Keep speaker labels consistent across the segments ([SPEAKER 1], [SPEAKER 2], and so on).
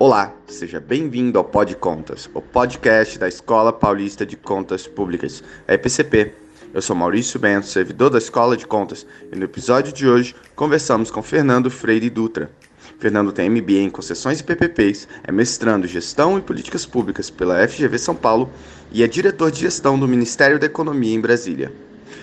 [SPEAKER 1] Olá, seja bem-vindo ao Pod Contas, o podcast da Escola Paulista de Contas Públicas, a EPCP. Eu sou Maurício Bento, servidor da Escola de Contas, e no episódio de hoje conversamos com Fernando Freire Dutra. Fernando tem MBA em concessões e PPPs, é mestrando em Gestão e Políticas Públicas pela FGV São Paulo e é diretor de gestão do Ministério da Economia em Brasília.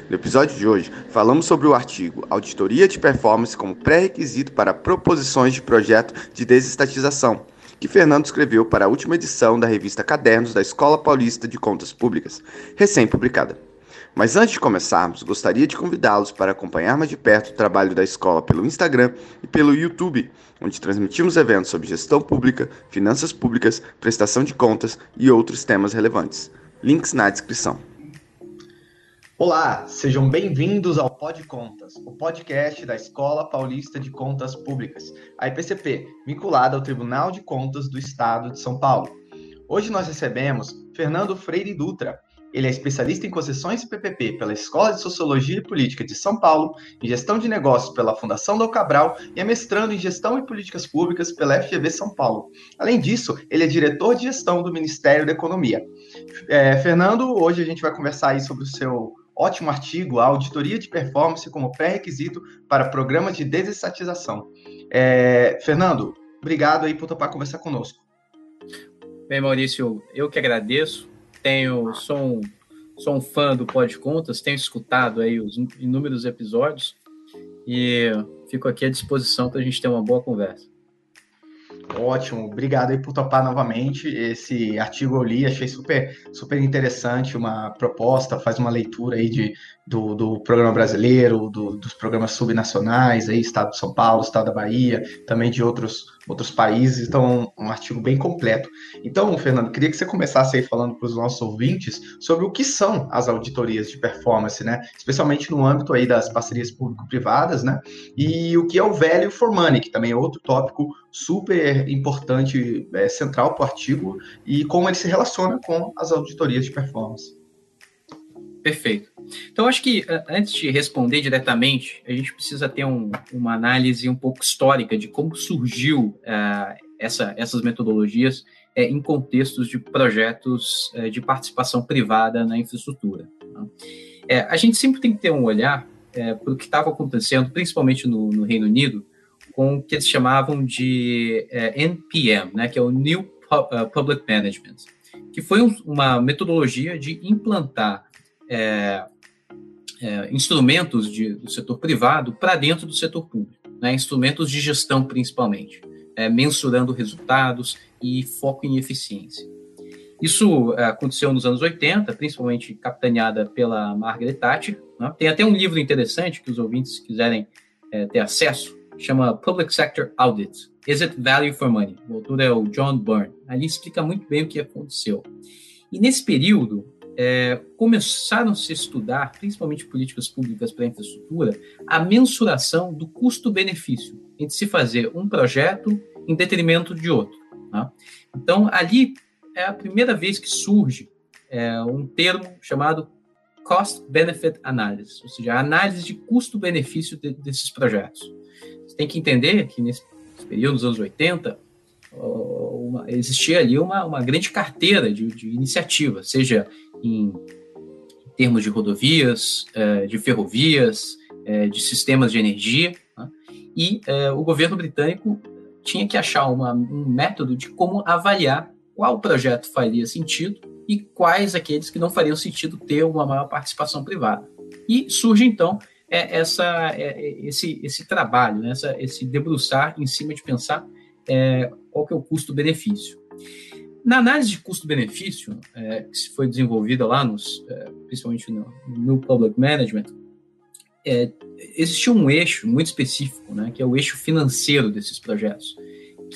[SPEAKER 1] No episódio de hoje, falamos sobre o artigo Auditoria de Performance como pré-requisito para proposições de projeto de desestatização, que Fernando escreveu para a última edição da revista Cadernos da Escola Paulista de Contas Públicas, recém-publicada. Mas antes de começarmos, gostaria de convidá-los para acompanhar mais de perto o trabalho da escola pelo Instagram e pelo YouTube, onde transmitimos eventos sobre gestão pública, finanças públicas, prestação de contas e outros temas relevantes. Links na descrição.
[SPEAKER 2] Olá, sejam bem-vindos ao Pod Contas, o podcast da Escola Paulista de Contas Públicas, a IPCP, vinculada ao Tribunal de Contas do Estado de São Paulo. Hoje nós recebemos Fernando Freire Dutra. Ele é especialista em concessões e PPP pela Escola de Sociologia e Política de São Paulo, em gestão de negócios pela Fundação do Cabral e é mestrando em gestão e políticas públicas pela FGV São Paulo. Além disso, ele é diretor de gestão do Ministério da Economia. É, Fernando, hoje a gente vai conversar aí sobre o seu ótimo artigo, a auditoria de performance como pré-requisito para programas de desestatização. É, Fernando, obrigado aí por topar conversar conosco.
[SPEAKER 3] Bem, Maurício, eu que agradeço. Tenho, sou um, sou um fã do Pod Contas, tenho escutado aí os inúmeros episódios e fico aqui à disposição para a gente ter uma boa conversa.
[SPEAKER 2] Ótimo, obrigado aí por topar novamente. Esse artigo eu li, achei super, super interessante, uma proposta, faz uma leitura aí de, do, do programa brasileiro, do, dos programas subnacionais, aí, Estado de São Paulo, Estado da Bahia, também de outros, outros países, então um artigo bem completo. Então, Fernando, queria que você começasse aí falando para os nossos ouvintes sobre o que são as auditorias de performance, né? Especialmente no âmbito aí das parcerias público-privadas, né? E o que é o value for money, que também é outro tópico super importante, é, central para o artigo, e como ele se relaciona com as auditorias de performance.
[SPEAKER 3] Perfeito. Então, acho que antes de responder diretamente, a gente precisa ter um, uma análise um pouco histórica de como surgiu uh, essa, essas metodologias uh, em contextos de projetos uh, de participação privada na infraestrutura. Tá? a gente sempre tem que ter um olhar para o que estava acontecendo, principalmente no, no, Reino Unido, com o que eles chamavam de NPM, né, que é o New Public Management, que foi um, uma metodologia de implantar é, instrumentos de, do setor privado para dentro do setor público, né, instrumentos de gestão principalmente, é, mensurando resultados e foco em eficiência. Isso é, aconteceu nos anos 80, principalmente capitaneada pela Margaret Thatcher. Né? Tem até um livro interessante que os ouvintes quiserem é, ter acesso, chama Public Sector Audit. Is it value for money? O autor é o John Byrne. Ali explica muito bem o que aconteceu. E nesse período, é, começaram a estudar, principalmente políticas públicas para a infraestrutura, a mensuração do custo-benefício entre se fazer um projeto em detrimento de outro. Tá? Então, ali é a primeira vez que surge é, um termo chamado Cost-Benefit Analysis, ou seja, a análise de custo-benefício de, desses projetos. Você tem que entender que nesse período, nos anos 80, uma, existia ali uma, uma grande carteira de, de iniciativa, seja em termos de rodovias, é, de ferrovias, é, de sistemas de energia, né? e é, o governo britânico tinha que achar uma, um método de como avaliar qual projeto faria sentido e quais aqueles que não fariam sentido ter uma maior participação privada. E surge então essa, esse, esse trabalho, né, essa, esse debruçar em cima de pensar é, qual que é o custo-benefício. Na análise de custo-benefício, é, que foi desenvolvida lá, nos, é, principalmente no, no Public Management, é, existe um eixo muito específico, né, que é o eixo financeiro desses projetos,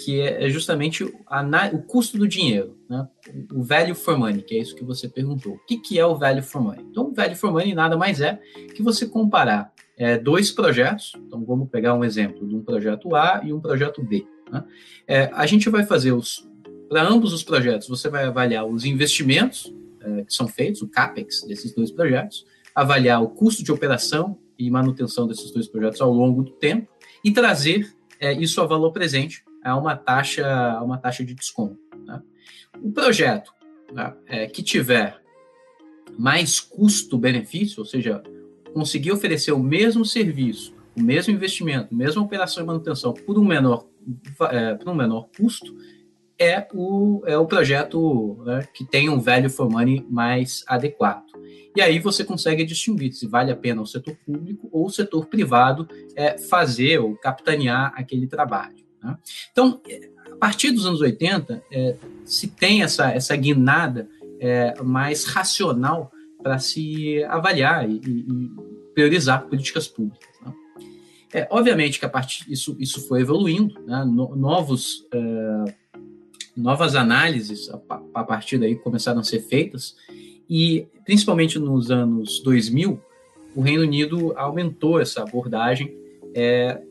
[SPEAKER 3] que é, é justamente a, o custo do dinheiro, né, o value for money, que é isso que você perguntou. O que, que é o value for money? Então, o value for money nada mais é que você comparar é, dois projetos, então vamos pegar um exemplo de um projeto A e um projeto B. Né? É, a gente vai fazer os, para ambos os projetos, você vai avaliar os investimentos é, que são feitos, o CAPEX desses dois projetos, avaliar o custo de operação e manutenção desses dois projetos ao longo do tempo e trazer é, isso a valor presente a uma taxa, a uma taxa de desconto. Né? O projeto é, que tiver mais custo-benefício, ou seja, conseguir oferecer o mesmo serviço, o mesmo investimento, a mesma operação de manutenção por um menor, é, por um menor custo, é o, é o projeto né, que tem um value for money mais adequado. E aí você consegue distinguir se vale a pena o setor público ou o setor privado é, fazer ou capitanear aquele trabalho. Né? Então, a partir dos anos 80, é, se tem essa, essa guinada é, mais racional para se avaliar e, e, priorizar políticas públicas. Né? É, obviamente que a partir isso, isso foi evoluindo, né? no, novos é, novas análises a, partir daí começaram a ser feitas e principalmente nos anos 2000 o Reino Unido aumentou essa abordagem é,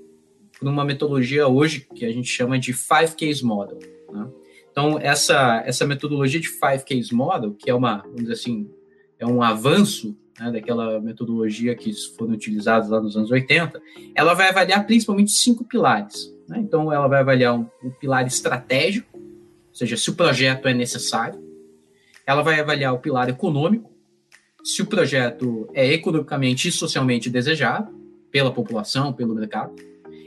[SPEAKER 3] por uma metodologia hoje que a gente chama de Five Case Model. Né? Então essa essa metodologia de Five Case Model que é uma vamos dizer assim é um avanço né, daquela metodologia que foram utilizadas lá nos anos 80, ela vai avaliar principalmente cinco pilares. Né? Então, ela vai avaliar um, um pilar estratégico, seja, se o projeto é necessário. Ela vai avaliar o pilar econômico, se o projeto é economicamente e socialmente desejado pela população, pelo mercado.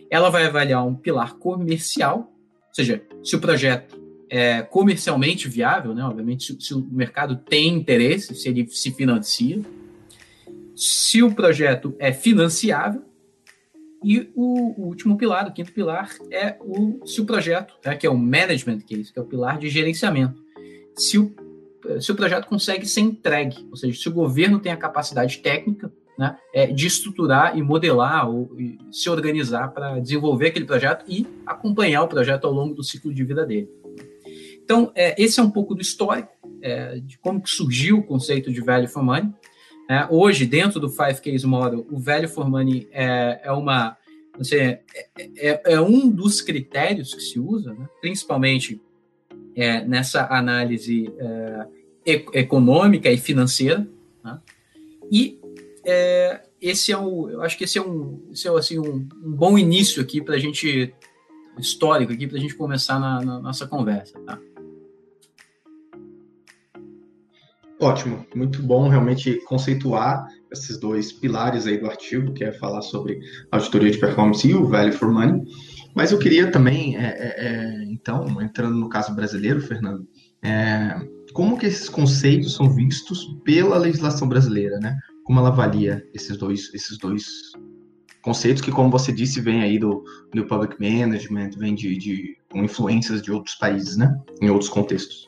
[SPEAKER 3] Ela vai avaliar um pilar comercial, ou seja, se o projeto é comercialmente viável, né? obviamente, se, se o mercado tem interesse, se ele se financia se o projeto é financiável, e o, o, último pilar, o quinto pilar, é o se o projeto, né, que é o management case, que é o pilar de gerenciamento, se o, se o projeto consegue ser entregue, ou seja, se o governo tem a capacidade técnica né, é, de estruturar e modelar ou e se organizar para desenvolver aquele projeto e acompanhar o projeto ao longo do ciclo de vida dele. Então, é, esse é um pouco do histórico é, de como que surgiu o conceito de value for money. É, hoje, dentro do Five Case Model, o value for money é, é uma assim, é, é, um dos critérios que se usa, né? principalmente é, nessa análise é, econômica e financeira. Né? E é, esse é o, eu acho que esse é um, esse é, assim, um, um bom início aqui para a gente histórico aqui para a gente começar na, na nossa conversa, tá?
[SPEAKER 2] Ótimo, muito bom realmente conceituar esses dois pilares aí do artigo, que é falar sobre auditoria de performance e o value for money. Mas eu queria também, é, é, é então, entrando no caso brasileiro, Fernando, é, como que esses conceitos são vistos pela legislação brasileira, né? Como ela avalia esses dois, esses dois conceitos que, como você disse, vem aí do, do public management, vem de, de influências de outros países, né? Em outros contextos.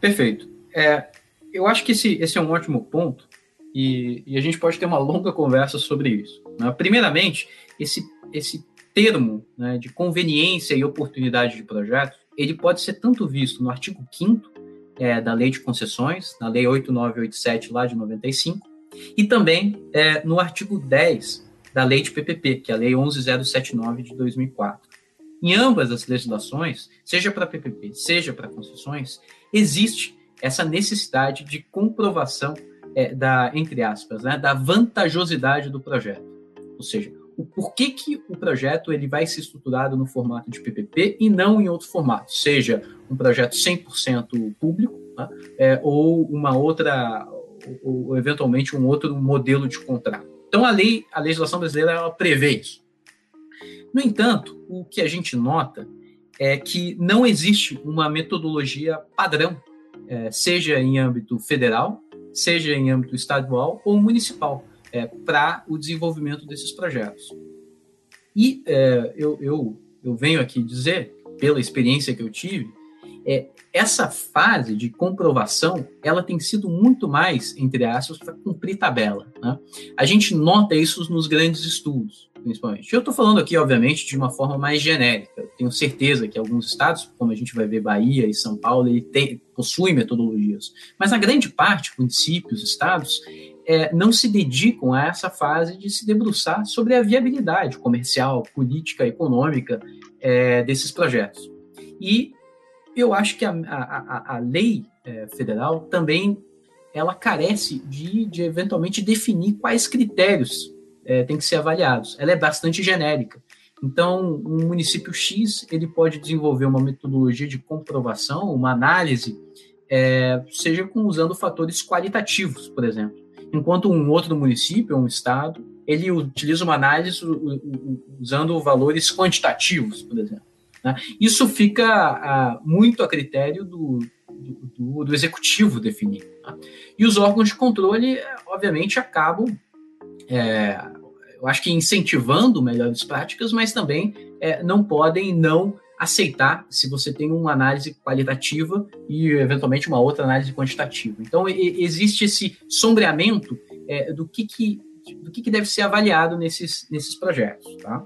[SPEAKER 3] Perfeito. É, eu acho que esse, esse é um ótimo ponto e, e a gente pode ter uma longa conversa sobre isso. Né? Primeiramente, esse, esse termo né, de conveniência e oportunidade de projeto, ele pode ser tanto visto no artigo 5 é, da Lei de Concessões, na Lei 8987, lá de 95, e também é, no artigo 10 da Lei de PPP, que é a Lei 11079 de 2004. Em ambas as legislações, seja para PPP, seja para concessões, existe essa necessidade de comprovação é, da, entre aspas, né, da vantajosidade do projeto. Ou seja, o porquê que o projeto ele vai ser estruturado no formato de PPP e não em outro formato, seja um projeto 100% público né, é, ou uma outra, ou, ou, eventualmente um outro modelo de contrato. Então a lei, a legislação brasileira ela prevê isso. No entanto, o que a gente nota é que não existe uma metodologia padrão é, seja em âmbito federal, seja em âmbito estadual ou municipal, é, para o desenvolvimento desses projetos. E é, eu, eu, eu venho aqui dizer, pela experiência que eu tive, é, essa fase de comprovação, ela tem sido muito mais, entre aspas, para cumprir tabela. Né? A gente nota isso nos grandes estudos, principalmente. Eu estou falando aqui, obviamente, de uma forma mais genérica. Eu tenho certeza que alguns estados, como a gente vai ver Bahia e São Paulo, ele tem, possuem metodologias. Mas a grande parte, municípios, estados, é, não se dedicam a essa fase de se debruçar sobre a viabilidade comercial, política, econômica é, desses projetos. E eu acho que a, a, a lei é, federal também ela carece de, de eventualmente definir quais critérios é, que ser avaliados. Ela é bastante genérica. Então, um município X ele pode desenvolver uma metodologia de comprovação, uma análise, é, seja com, usando fatores qualitativos, por exemplo. Enquanto um outro município, um estado, ele utiliza uma análise usando valores quantitativos, por exemplo. Né? Isso fica a, muito a critério do, do, do executivo definir. Né? E os órgãos de controle, obviamente, acabam é, eu acho que incentivando melhores práticas, mas também é, não podem não aceitar se você tem uma análise qualitativa e eventualmente uma outra análise quantitativa. Então e, existe esse sombreamento é, do que, que do que, que, deve ser avaliado nesses, nesses projetos. Tá?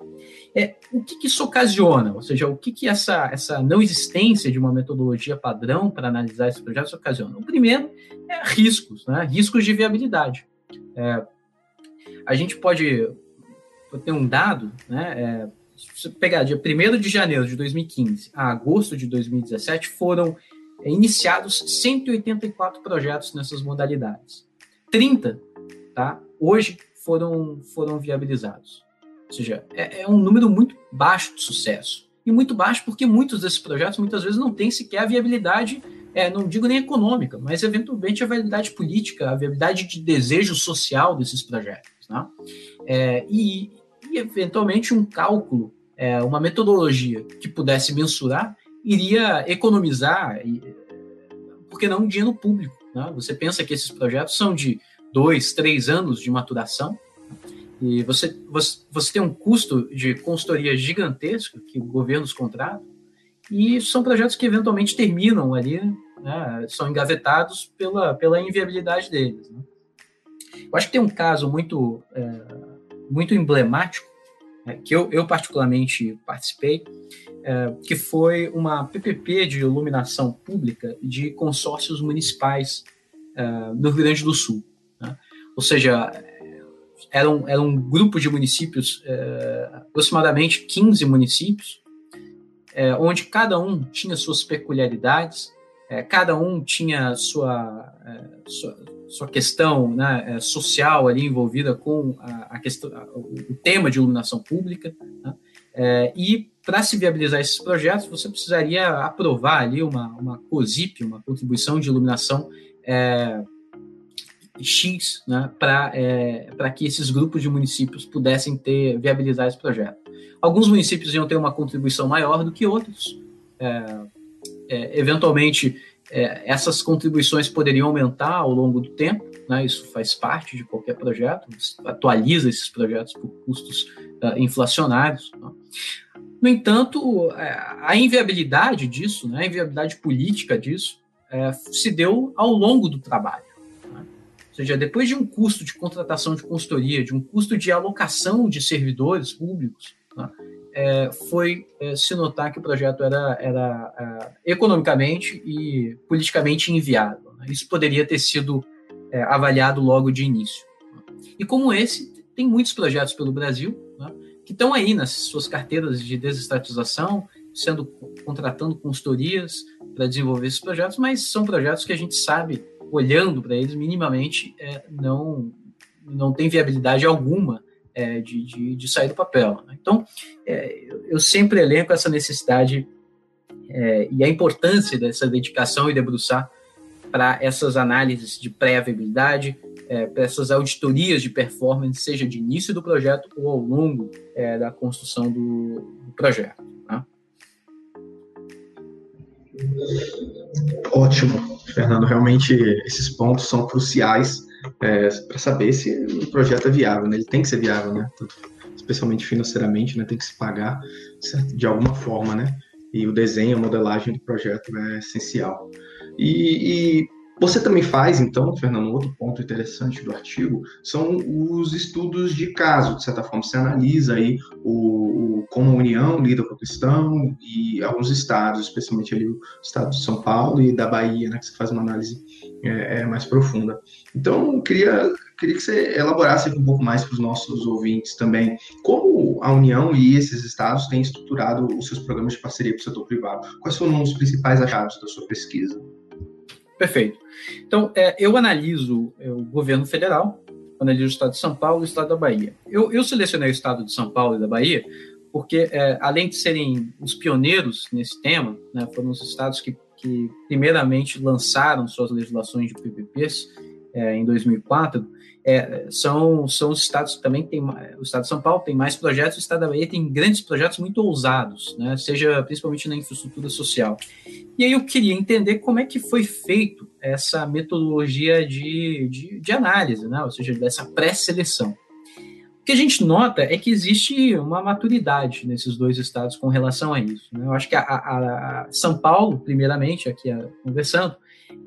[SPEAKER 3] É, o que, que, isso ocasiona? Ou seja, o que, que essa, essa não existência de uma metodologia padrão para analisar esses projetos ocasiona? O primeiro é riscos, né? riscos de viabilidade. É, a gente pode ter um dado, né? É, se você pegar dia 1 de janeiro de 2015 a agosto de 2017, foram é, iniciados 184 projetos nessas modalidades. 30, tá? Hoje foram, foram viabilizados. Ou seja, é, é um número muito baixo de sucesso. E muito baixo porque muitos desses projetos muitas vezes não têm sequer a viabilidade é, não digo nem econômica, mas eventualmente a viabilidade política, a viabilidade de desejo social desses projetos. Né? É, e, e, eventualmente, um cálculo, é, uma metodologia que pudesse mensurar, iria economizar, porque não dinheiro público. Né? Você pensa que esses projetos são de dois, três anos de maturação, e você, você, você tem um custo de consultoria gigantesco que governos contratam, e são projetos que eventualmente terminam ali, né, são engavetados pela, pela inviabilidade deles. Né? Eu acho que tem um caso muito, é, muito emblemático, né, que eu, eu, particularmente participei, é, que foi uma PPP de iluminação pública de consórcios municipais é, no Rio Grande do Sul. Né? Ou seja, era um, era um grupo de municípios, é, aproximadamente 15 municípios, é, onde cada um tinha suas peculiaridades, é, cada um tinha sua, é, sua, sua, questão né, é, social ali envolvida com a, a questão, o tema de iluminação pública, né, é, e para se viabilizar esses projetos, você precisaria aprovar ali uma, uma COSIP, uma contribuição de iluminação é, X, né, para que esses grupos de municípios pudessem ter viabilizar esse projeto. Alguns municípios iam ter uma contribuição maior do que outros. É, é, eventualmente, é, essas contribuições poderiam aumentar ao longo do tempo, né? isso faz parte de qualquer projeto, atualiza esses projetos por custos uh, inflacionários. Né? No entanto, é, a inviabilidade disso, né, a inviabilidade política disso, é, se deu ao longo do trabalho. Né? Ou seja, depois de um custo de contratação de consultoria, de um custo de alocação de servidores públicos, Tá? É, foi é, se notar que o projeto era, era é, economicamente e politicamente inviável. Né? Isso poderia ter sido é, avaliado logo de início. E como esse, tem muitos projetos pelo Brasil né, que estão aí nas suas carteiras de desestatização, sendo contratando consultorias para desenvolver esses projetos, mas são projetos que a gente sabe, olhando para eles minimamente, é, não, não tem viabilidade alguma é, de, de, de, sair do papel. Né? Então, é, eu sempre elenco essa necessidade é, e a importância dessa dedicação e debruçar para essas análises de pré-viabilidade, é, para essas auditorias de performance, seja de início do projeto ou ao longo é, da construção do, do projeto. Né?
[SPEAKER 2] Ótimo, Fernando. Realmente, esses pontos são cruciais é, para saber se o projeto é viável, né? Ele tem que ser viável, né? especialmente financeiramente, né? Tem que se pagar de alguma forma, né? E o desenho, a modelagem do projeto é essencial. E, e você também faz, então, Fernando, outro ponto interessante do artigo são os estudos de caso, de certa forma. Você analisa aí o, o como a União lida com a questão e alguns estados, especialmente ali o estado de São Paulo e da Bahia, né, que você faz uma análise é, é mais profunda. Então, eu queria, queria que você elaborasse um pouco mais para os nossos ouvintes também, como a União e esses estados têm estruturado os seus programas de parceria com o setor privado. Quais foram os principais achados da sua pesquisa?
[SPEAKER 3] Perfeito. Então, é, eu analiso é, o governo federal, analiso o estado de São Paulo e o estado da Bahia. Eu, eu, selecionei o estado de São Paulo e da Bahia porque é, além de serem os pioneiros nesse tema, né, foram os estados que, que primeiramente lançaram suas legislações de PPPs é, em 2004, é, são, são os estados que também tem o estado de São Paulo tem mais projetos, o estado da Bahia tem grandes projetos muito ousados, né, seja principalmente na infraestrutura social. E aí eu queria entender como é que foi feito essa metodologia de, de, de análise, né, ou seja, dessa pré-seleção. O que a gente nota é que existe uma maturidade nesses dois estados com relação a isso. Né? Eu acho que a, a, a São Paulo, primeiramente, aqui conversando,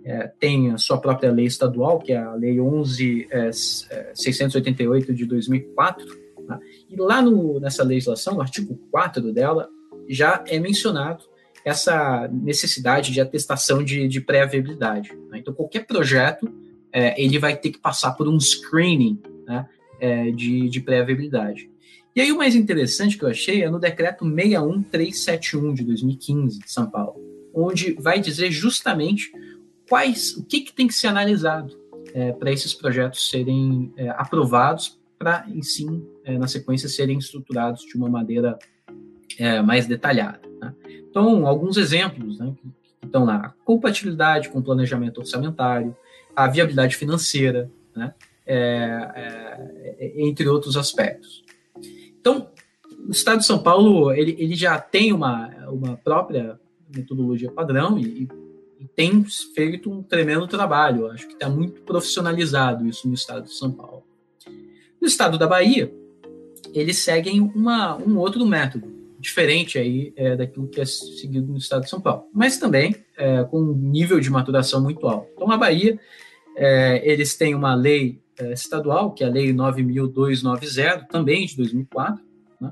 [SPEAKER 3] é, tem a sua própria lei estadual, que é a Lei 11.688 é, de 2004, né? e lá no, nessa legislação, no artigo 4 dela, já é mencionado essa necessidade de atestação de, de pré-viabilidade. Né? Então, qualquer projeto, é, ele vai ter que passar por um screening né? é, de, de pré-viabilidade. E aí o mais interessante que eu achei é no decreto 61371 de 2015 de São Paulo, onde vai dizer justamente quais, o que, que tem que ser analisado é, para esses projetos serem é, aprovados, para, em sim, é, na sequência, serem estruturados de uma maneira é, mais detalhada. Né? Então, alguns exemplos né, que, estão lá: a compatibilidade com o planejamento orçamentário, a viabilidade financeira, né, é, entre outros aspectos. Então, o Estado de São Paulo ele, ele já tem uma, uma própria metodologia padrão e, tem feito um tremendo trabalho. Acho que está muito profissionalizado isso no estado de São Paulo. No estado da Bahia, eles seguem uma, um outro método, diferente aí é, daquilo que é seguido no estado de São Paulo, mas também é, com um nível de maturação muito alto. Então, na Bahia, é, eles têm uma lei é, estadual, que é a Lei 9.290, também de 2004, né?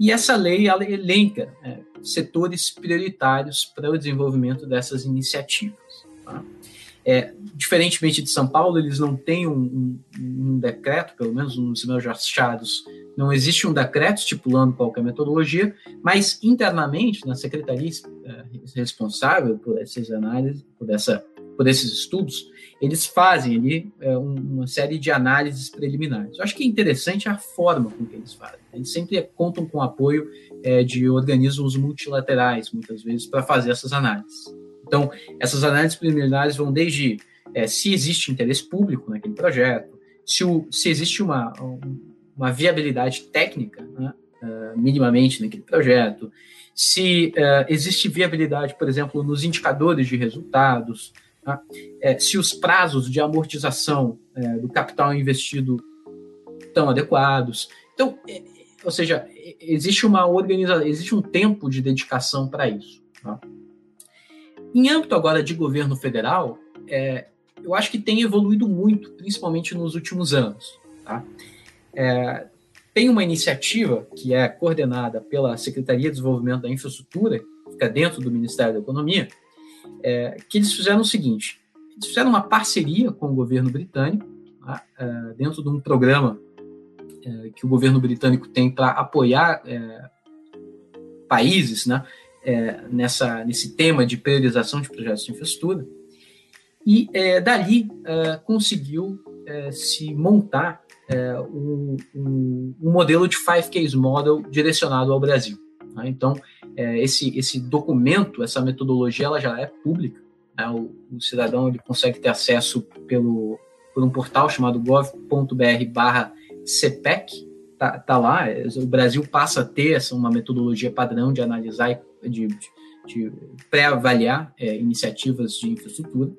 [SPEAKER 3] e essa lei ela elenca é, setores prioritários para o desenvolvimento dessas iniciativas. Tá? É, diferentemente de São Paulo, eles não têm um, um, um decreto, pelo menos nos meus achados, não existe um decreto estipulando qualquer metodologia, mas internamente, na secretaria é, responsável por essas análises, por, essa, por esses estudos, eles fazem ali é, uma série de análises preliminares. Eu acho que é interessante a forma com que eles fazem. Eles sempre contam com o apoio é, de organismos multilaterais, muitas vezes, para fazer essas análises. Então, essas análises preliminares vão desde é, se existe interesse público naquele projeto, se, o, se existe uma, uma viabilidade técnica, né, uh, minimamente naquele projeto, se uh, existe viabilidade, por exemplo, nos indicadores de resultados, tá? é, se os prazos de amortização é, do capital investido estão adequados. Então, é, ou seja, existe uma organização, existe um tempo de dedicação para isso. Tá? Em âmbito agora de governo federal, é, eu acho que tem evoluído muito, principalmente nos últimos anos. Tá? É, tem uma iniciativa que é coordenada pela Secretaria de Desenvolvimento da Infraestrutura, que fica dentro do Ministério da Economia, é, que eles fizeram o seguinte: eles fizeram uma parceria com o governo britânico, tá? é, dentro de um programa é, que o governo britânico tem para apoiar é, países né, é, nessa, nesse tema de priorização de projetos de infraestrutura. E é, dali conseguiu se montar um, modelo de Five Case Model direcionado ao Brasil. Né? Então, esse, esse documento, essa metodologia, ela já é pública. Né? O, o cidadão ele consegue ter acesso pelo, por um portal chamado gov.br barra CPEC, tá, tá lá, o Brasil passa a ter essa, uma metodologia padrão de analisar e de, de, de pré-avaliar é, iniciativas de infraestrutura.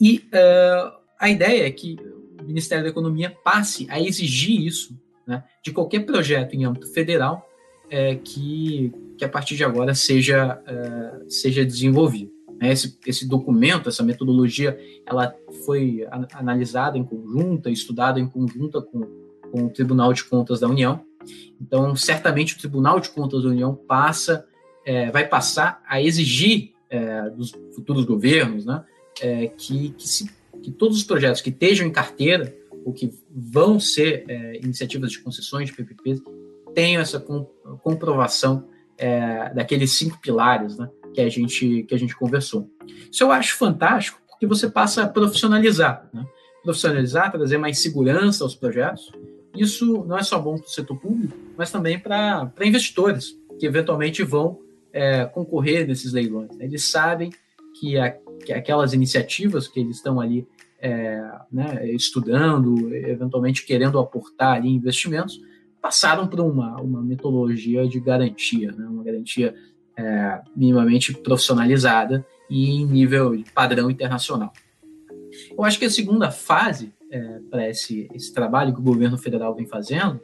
[SPEAKER 3] E uh, a ideia é que o Ministério da Economia passe a exigir isso né, de qualquer projeto em âmbito federal é, que, que a partir de agora seja, uh, seja desenvolvido. Né? Esse, esse documento, essa metodologia, ela foi analisada em conjunta, estudada em conjunta com, com o Tribunal de Contas da União. Então, certamente o Tribunal de Contas da União passa, é, vai passar a exigir é, dos futuros governos, né, é, que, que, se, que, todos os projetos que estejam em carteira ou que vão ser é, iniciativas de concessões de PPP tenham essa comprovação é, daqueles cinco pilares, né, que a gente que a gente conversou. Isso eu acho fantástico porque você passa a profissionalizar, né? profissionalizar, trazer mais segurança aos projetos isso não é só bom para o setor público, mas também para investidores que eventualmente vão é, concorrer nesses leilões. Né? Eles sabem que, a, que, aquelas iniciativas que eles estão ali é, né, estudando, eventualmente querendo aportar ali investimentos, passaram por uma, uma metodologia de garantia, né? uma garantia é, minimamente profissionalizada e em nível padrão internacional. Eu acho que a segunda fase é, para esse, esse trabalho que o governo federal vem fazendo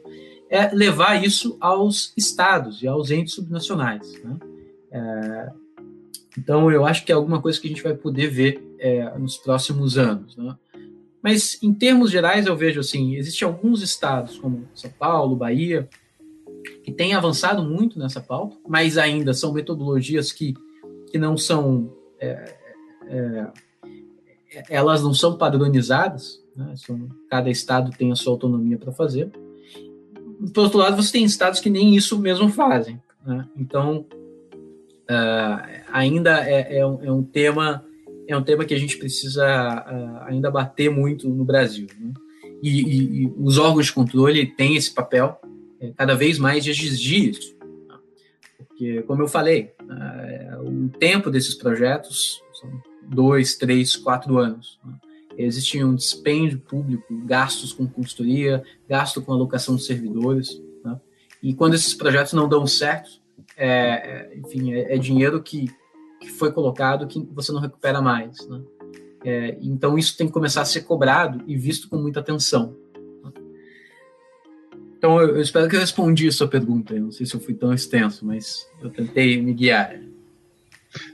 [SPEAKER 3] é levar isso aos estados e aos entes subnacionais. Né? É, então, eu acho que é alguma coisa que a gente vai poder ver é, nos próximos anos. Né? Mas, em termos gerais, eu vejo assim: existem alguns estados, como São Paulo, Bahia, que têm avançado muito nessa pauta, mas ainda são metodologias que, que não são. É, é, elas não são padronizadas, né? são, cada estado tem a sua autonomia para fazer. Por outro lado, você tem estados que nem isso mesmo fazem. Né? Então, uh, ainda é, é, um, é, um, tema é um tema que a gente precisa uh, ainda bater muito no Brasil. Né? E, e, e, os órgãos de controle têm esse papel é, cada vez mais de exigir isso. Né? Porque, como eu falei, uh, o tempo desses projetos são dois, três, quatro anos. Né? Existe um dispêndio público, gastos com consultoria, gasto com alocação de servidores. Né? E quando esses projetos não dão certo, é, é, enfim, é, é dinheiro que, que, foi colocado que você não recupera mais. Né? É, então isso tem que começar a ser cobrado e visto com muita atenção. Né? Então eu, eu espero que eu respondi a sua pergunta. Eu não sei se eu fui tão extenso, mas eu tentei me guiar.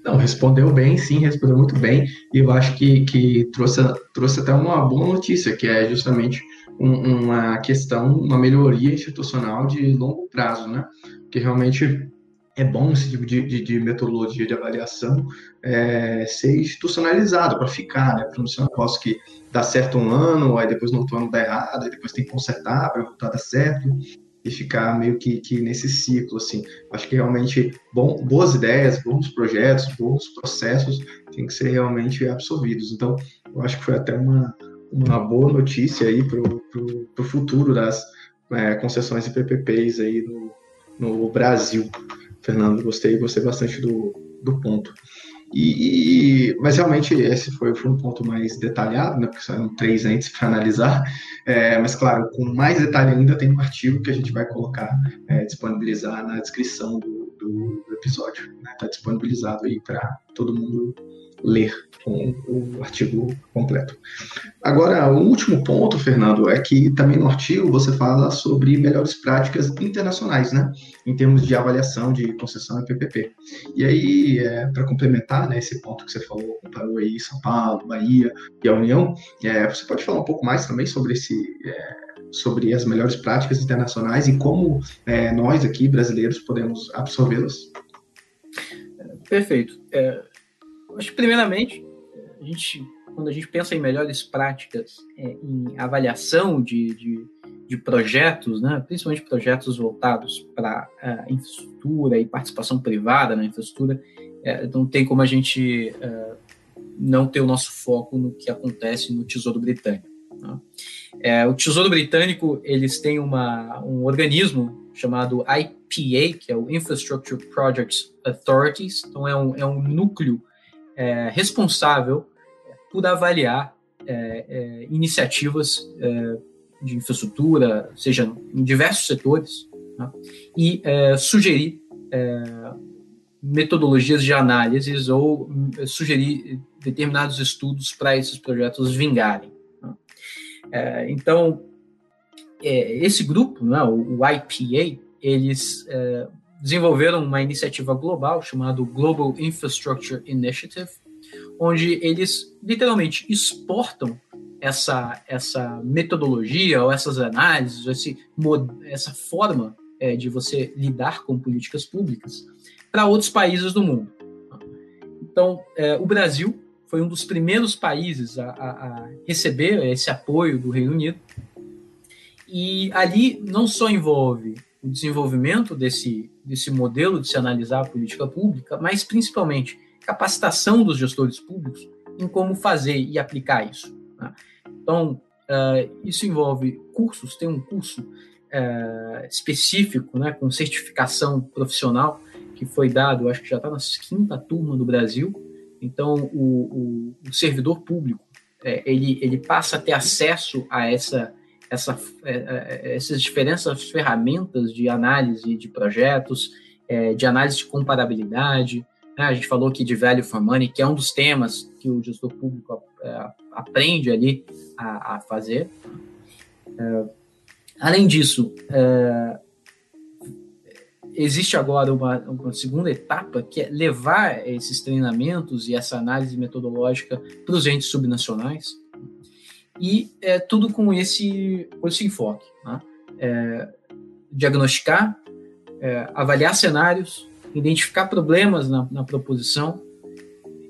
[SPEAKER 2] Não, respondeu bem, sim, respondeu muito bem, e eu acho que, que trouxe, trouxe até uma boa notícia, que é justamente um, uma questão, uma melhoria institucional de longo prazo, né? Que realmente é bom esse tipo de, de, de metodologia de avaliação é, ser institucionalizado para ficar, né? Para não ser um negócio que dá certo um ano, aí depois no outro ano dá errado, aí depois tem que consertar para voltar a dar certo e ficar meio que, que nesse ciclo, assim. Acho que realmente bom, boas ideias, bons projetos, bons processos têm que ser realmente absorvidos. Então, eu acho que foi até uma, uma boa notícia aí para o futuro das é, concessões e PPPs aí no, no Brasil. Fernando, gostei, gostei bastante do, do ponto. E, mas realmente esse foi, foi, um ponto mais detalhado, né, porque são três entes para analisar. É, mas claro, com mais detalhe ainda tem um artigo que a gente vai colocar, é, disponibilizar na descrição do, do, do episódio. Está né, tá disponibilizado aí para todo mundo ler o artigo completo. Agora, o último ponto, Fernando, é que também no artigo você fala sobre melhores práticas internacionais, né, em termos de avaliação de concessão e PPP. E aí, é, para complementar, né, esse ponto que você falou, comparou aí São Paulo, Bahia e a União, é, você pode falar um pouco mais também sobre esse é, sobre as melhores práticas internacionais e como é, nós aqui brasileiros podemos absorvê-las?
[SPEAKER 3] Perfeito. É, acho que primeiramente a gente, quando a gente pensa em melhores práticas é, em avaliação de, de, de, projetos, né, principalmente projetos voltados para uh, infraestrutura e participação privada na infraestrutura, é, não tem como a gente uh, não ter o nosso foco no que acontece no Tesouro Britânico. Né? É, o Tesouro Britânico eles têm uma, um organismo chamado IPA, que é o Infrastructure Projects Authorities, então é um, é um núcleo é, responsável por avaliar é, é, iniciativas é, de infraestrutura, seja em diversos setores, né, e é, sugerir é, metodologias de análises ou sugerir determinados estudos para esses projetos vingarem. Né. então, esse grupo, né, o, IPA, eles desenvolveram uma iniciativa global chamada Global Infrastructure Initiative, onde eles literalmente exportam essa, essa metodologia ou essas análises, esse, essa forma é, de você lidar com políticas públicas para outros países do mundo. Então, é, o Brasil foi um dos primeiros países a, a, a receber esse apoio do Reino Unido. E ali não só envolve o desenvolvimento desse, desse modelo de se analisar a política pública, mas principalmente capacitação dos gestores públicos em como fazer e aplicar isso. Né? Então, uh, isso envolve cursos, tem um curso uh, específico, né, com certificação profissional, que foi dado, acho que já está na quinta turma do Brasil. Então, o, o, o servidor público, é, ele, ele passa a ter acesso a essa, essa, é, é, essas diferentes ferramentas de análise de projetos, é, de análise de comparabilidade. Né? A gente falou aqui de value for money, que é um dos temas que o gestor público é, aprende ali a, fazer. É, além disso, existe agora uma, uma, segunda etapa, que é levar esses treinamentos e essa análise metodológica para os entes subnacionais, e é, tudo com esse, com esse enfoque. Né? É, diagnosticar, é, avaliar cenários, identificar problemas na, na proposição,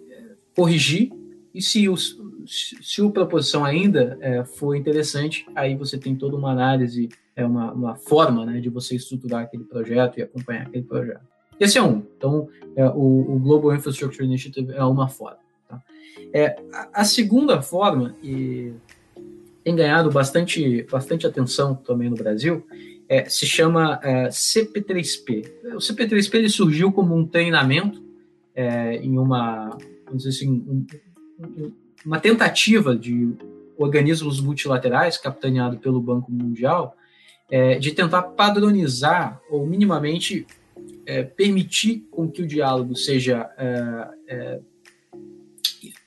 [SPEAKER 3] é, corrigir, e se, os, se a proposição ainda é, for interessante, aí você tem toda uma análise, é uma, uma forma né, de você estruturar aquele projeto e acompanhar aquele projeto. Esse é um. Então, é, o, o, Global Infrastructure Initiative é uma forma. Tá? É, a, a, segunda forma, e tem ganhado bastante, bastante atenção também no Brasil, é, se chama é, CP3P. O CP3P ele surgiu como um treinamento é, em uma, vamos dizer assim, um, um, uma tentativa de organismos multilaterais, capitaneado pelo Banco Mundial, é, de tentar padronizar ou minimamente é, permitir com que o diálogo seja é,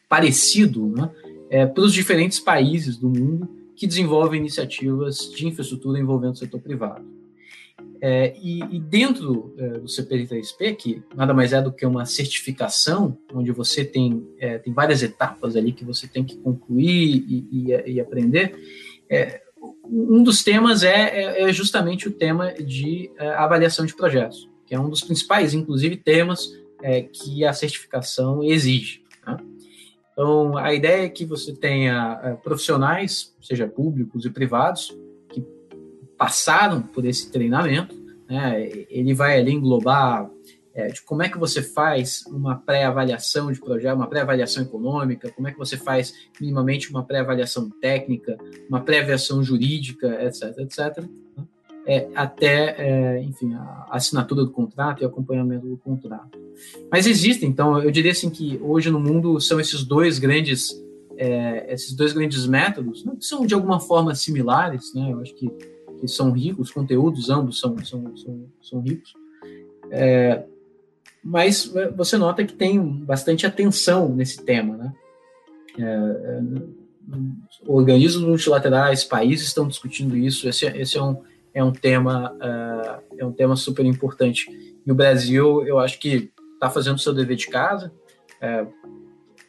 [SPEAKER 3] parecido, né? É, para os diferentes países do mundo que desenvolvem iniciativas de infraestrutura envolvendo o setor privado. É, e, e, dentro é, do CP3P, que nada mais é do que uma certificação, onde você tem, é, tem várias etapas ali que você tem que concluir e, e, e aprender, é, um dos temas é, é, justamente o tema de avaliação de projetos, que é um dos principais, inclusive, temas que a certificação exige. Então, a ideia é que você tenha é, profissionais, seja públicos e privados, que passaram por esse treinamento. Né? Ele vai ali englobar é, de como é que você faz uma pré-avaliação de projeto, uma pré-avaliação econômica, como é que você faz minimamente uma pré-avaliação técnica, uma pré-avaliação jurídica, etc, etc. Né? É, até, é, enfim, a assinatura do contrato e acompanhamento do contrato. Mas existem, então, eu diria assim que hoje no mundo são esses dois grandes, é, esses dois grandes métodos, né, que são de alguma forma similares, né, eu acho que, que são ricos, os conteúdos ambos são, são, são, são ricos, é, mas você nota que tem bastante atenção nesse tema, né? É, é, organismos multilaterais, países estão discutindo isso. Esse, esse é um, é um tema uh, é um tema super importante. E o Brasil, eu acho que está fazendo o seu dever de casa. É,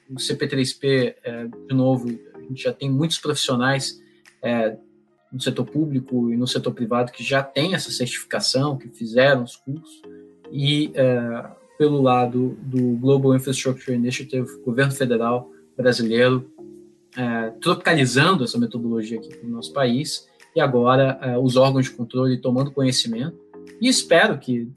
[SPEAKER 3] o CP3P, é, de novo, a gente já tem muitos profissionais no setor público e no setor privado que já têm essa certificação, que fizeram os cursos. E pelo lado do Global Infrastructure Initiative, governo federal brasileiro, tropicalizando essa metodologia aqui para o nosso país e agora uh, os órgãos de controle tomando conhecimento. E espero que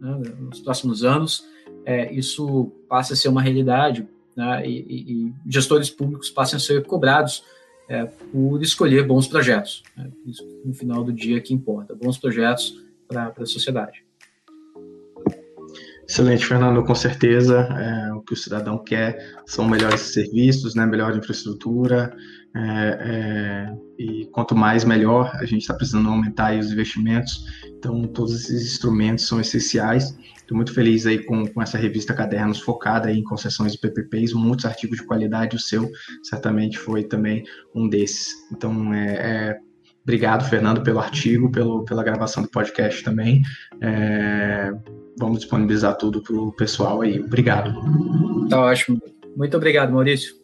[SPEAKER 3] né, nos próximos anos é, isso passe a ser uma realidade né, e, e, gestores públicos passem a ser cobrados é, por escolher bons projetos. Né, isso no final do dia que importa, bons projetos para a sociedade.
[SPEAKER 2] Excelente, Fernando, com certeza. É, o que o cidadão quer são melhores serviços, né, melhor infraestrutura, é, é, e quanto mais melhor, a gente está precisando aumentar os investimentos, então todos esses instrumentos são essenciais. Estou muito feliz aí com, com essa revista Cadernos focada em concessões de PPPs, muitos artigos de qualidade, o seu certamente foi também um desses. Então, é, é obrigado, Fernando, pelo artigo, pelo, pela gravação do podcast também. É, vamos disponibilizar tudo para o pessoal aí. Obrigado.
[SPEAKER 3] Tá ótimo. Muito obrigado, Maurício.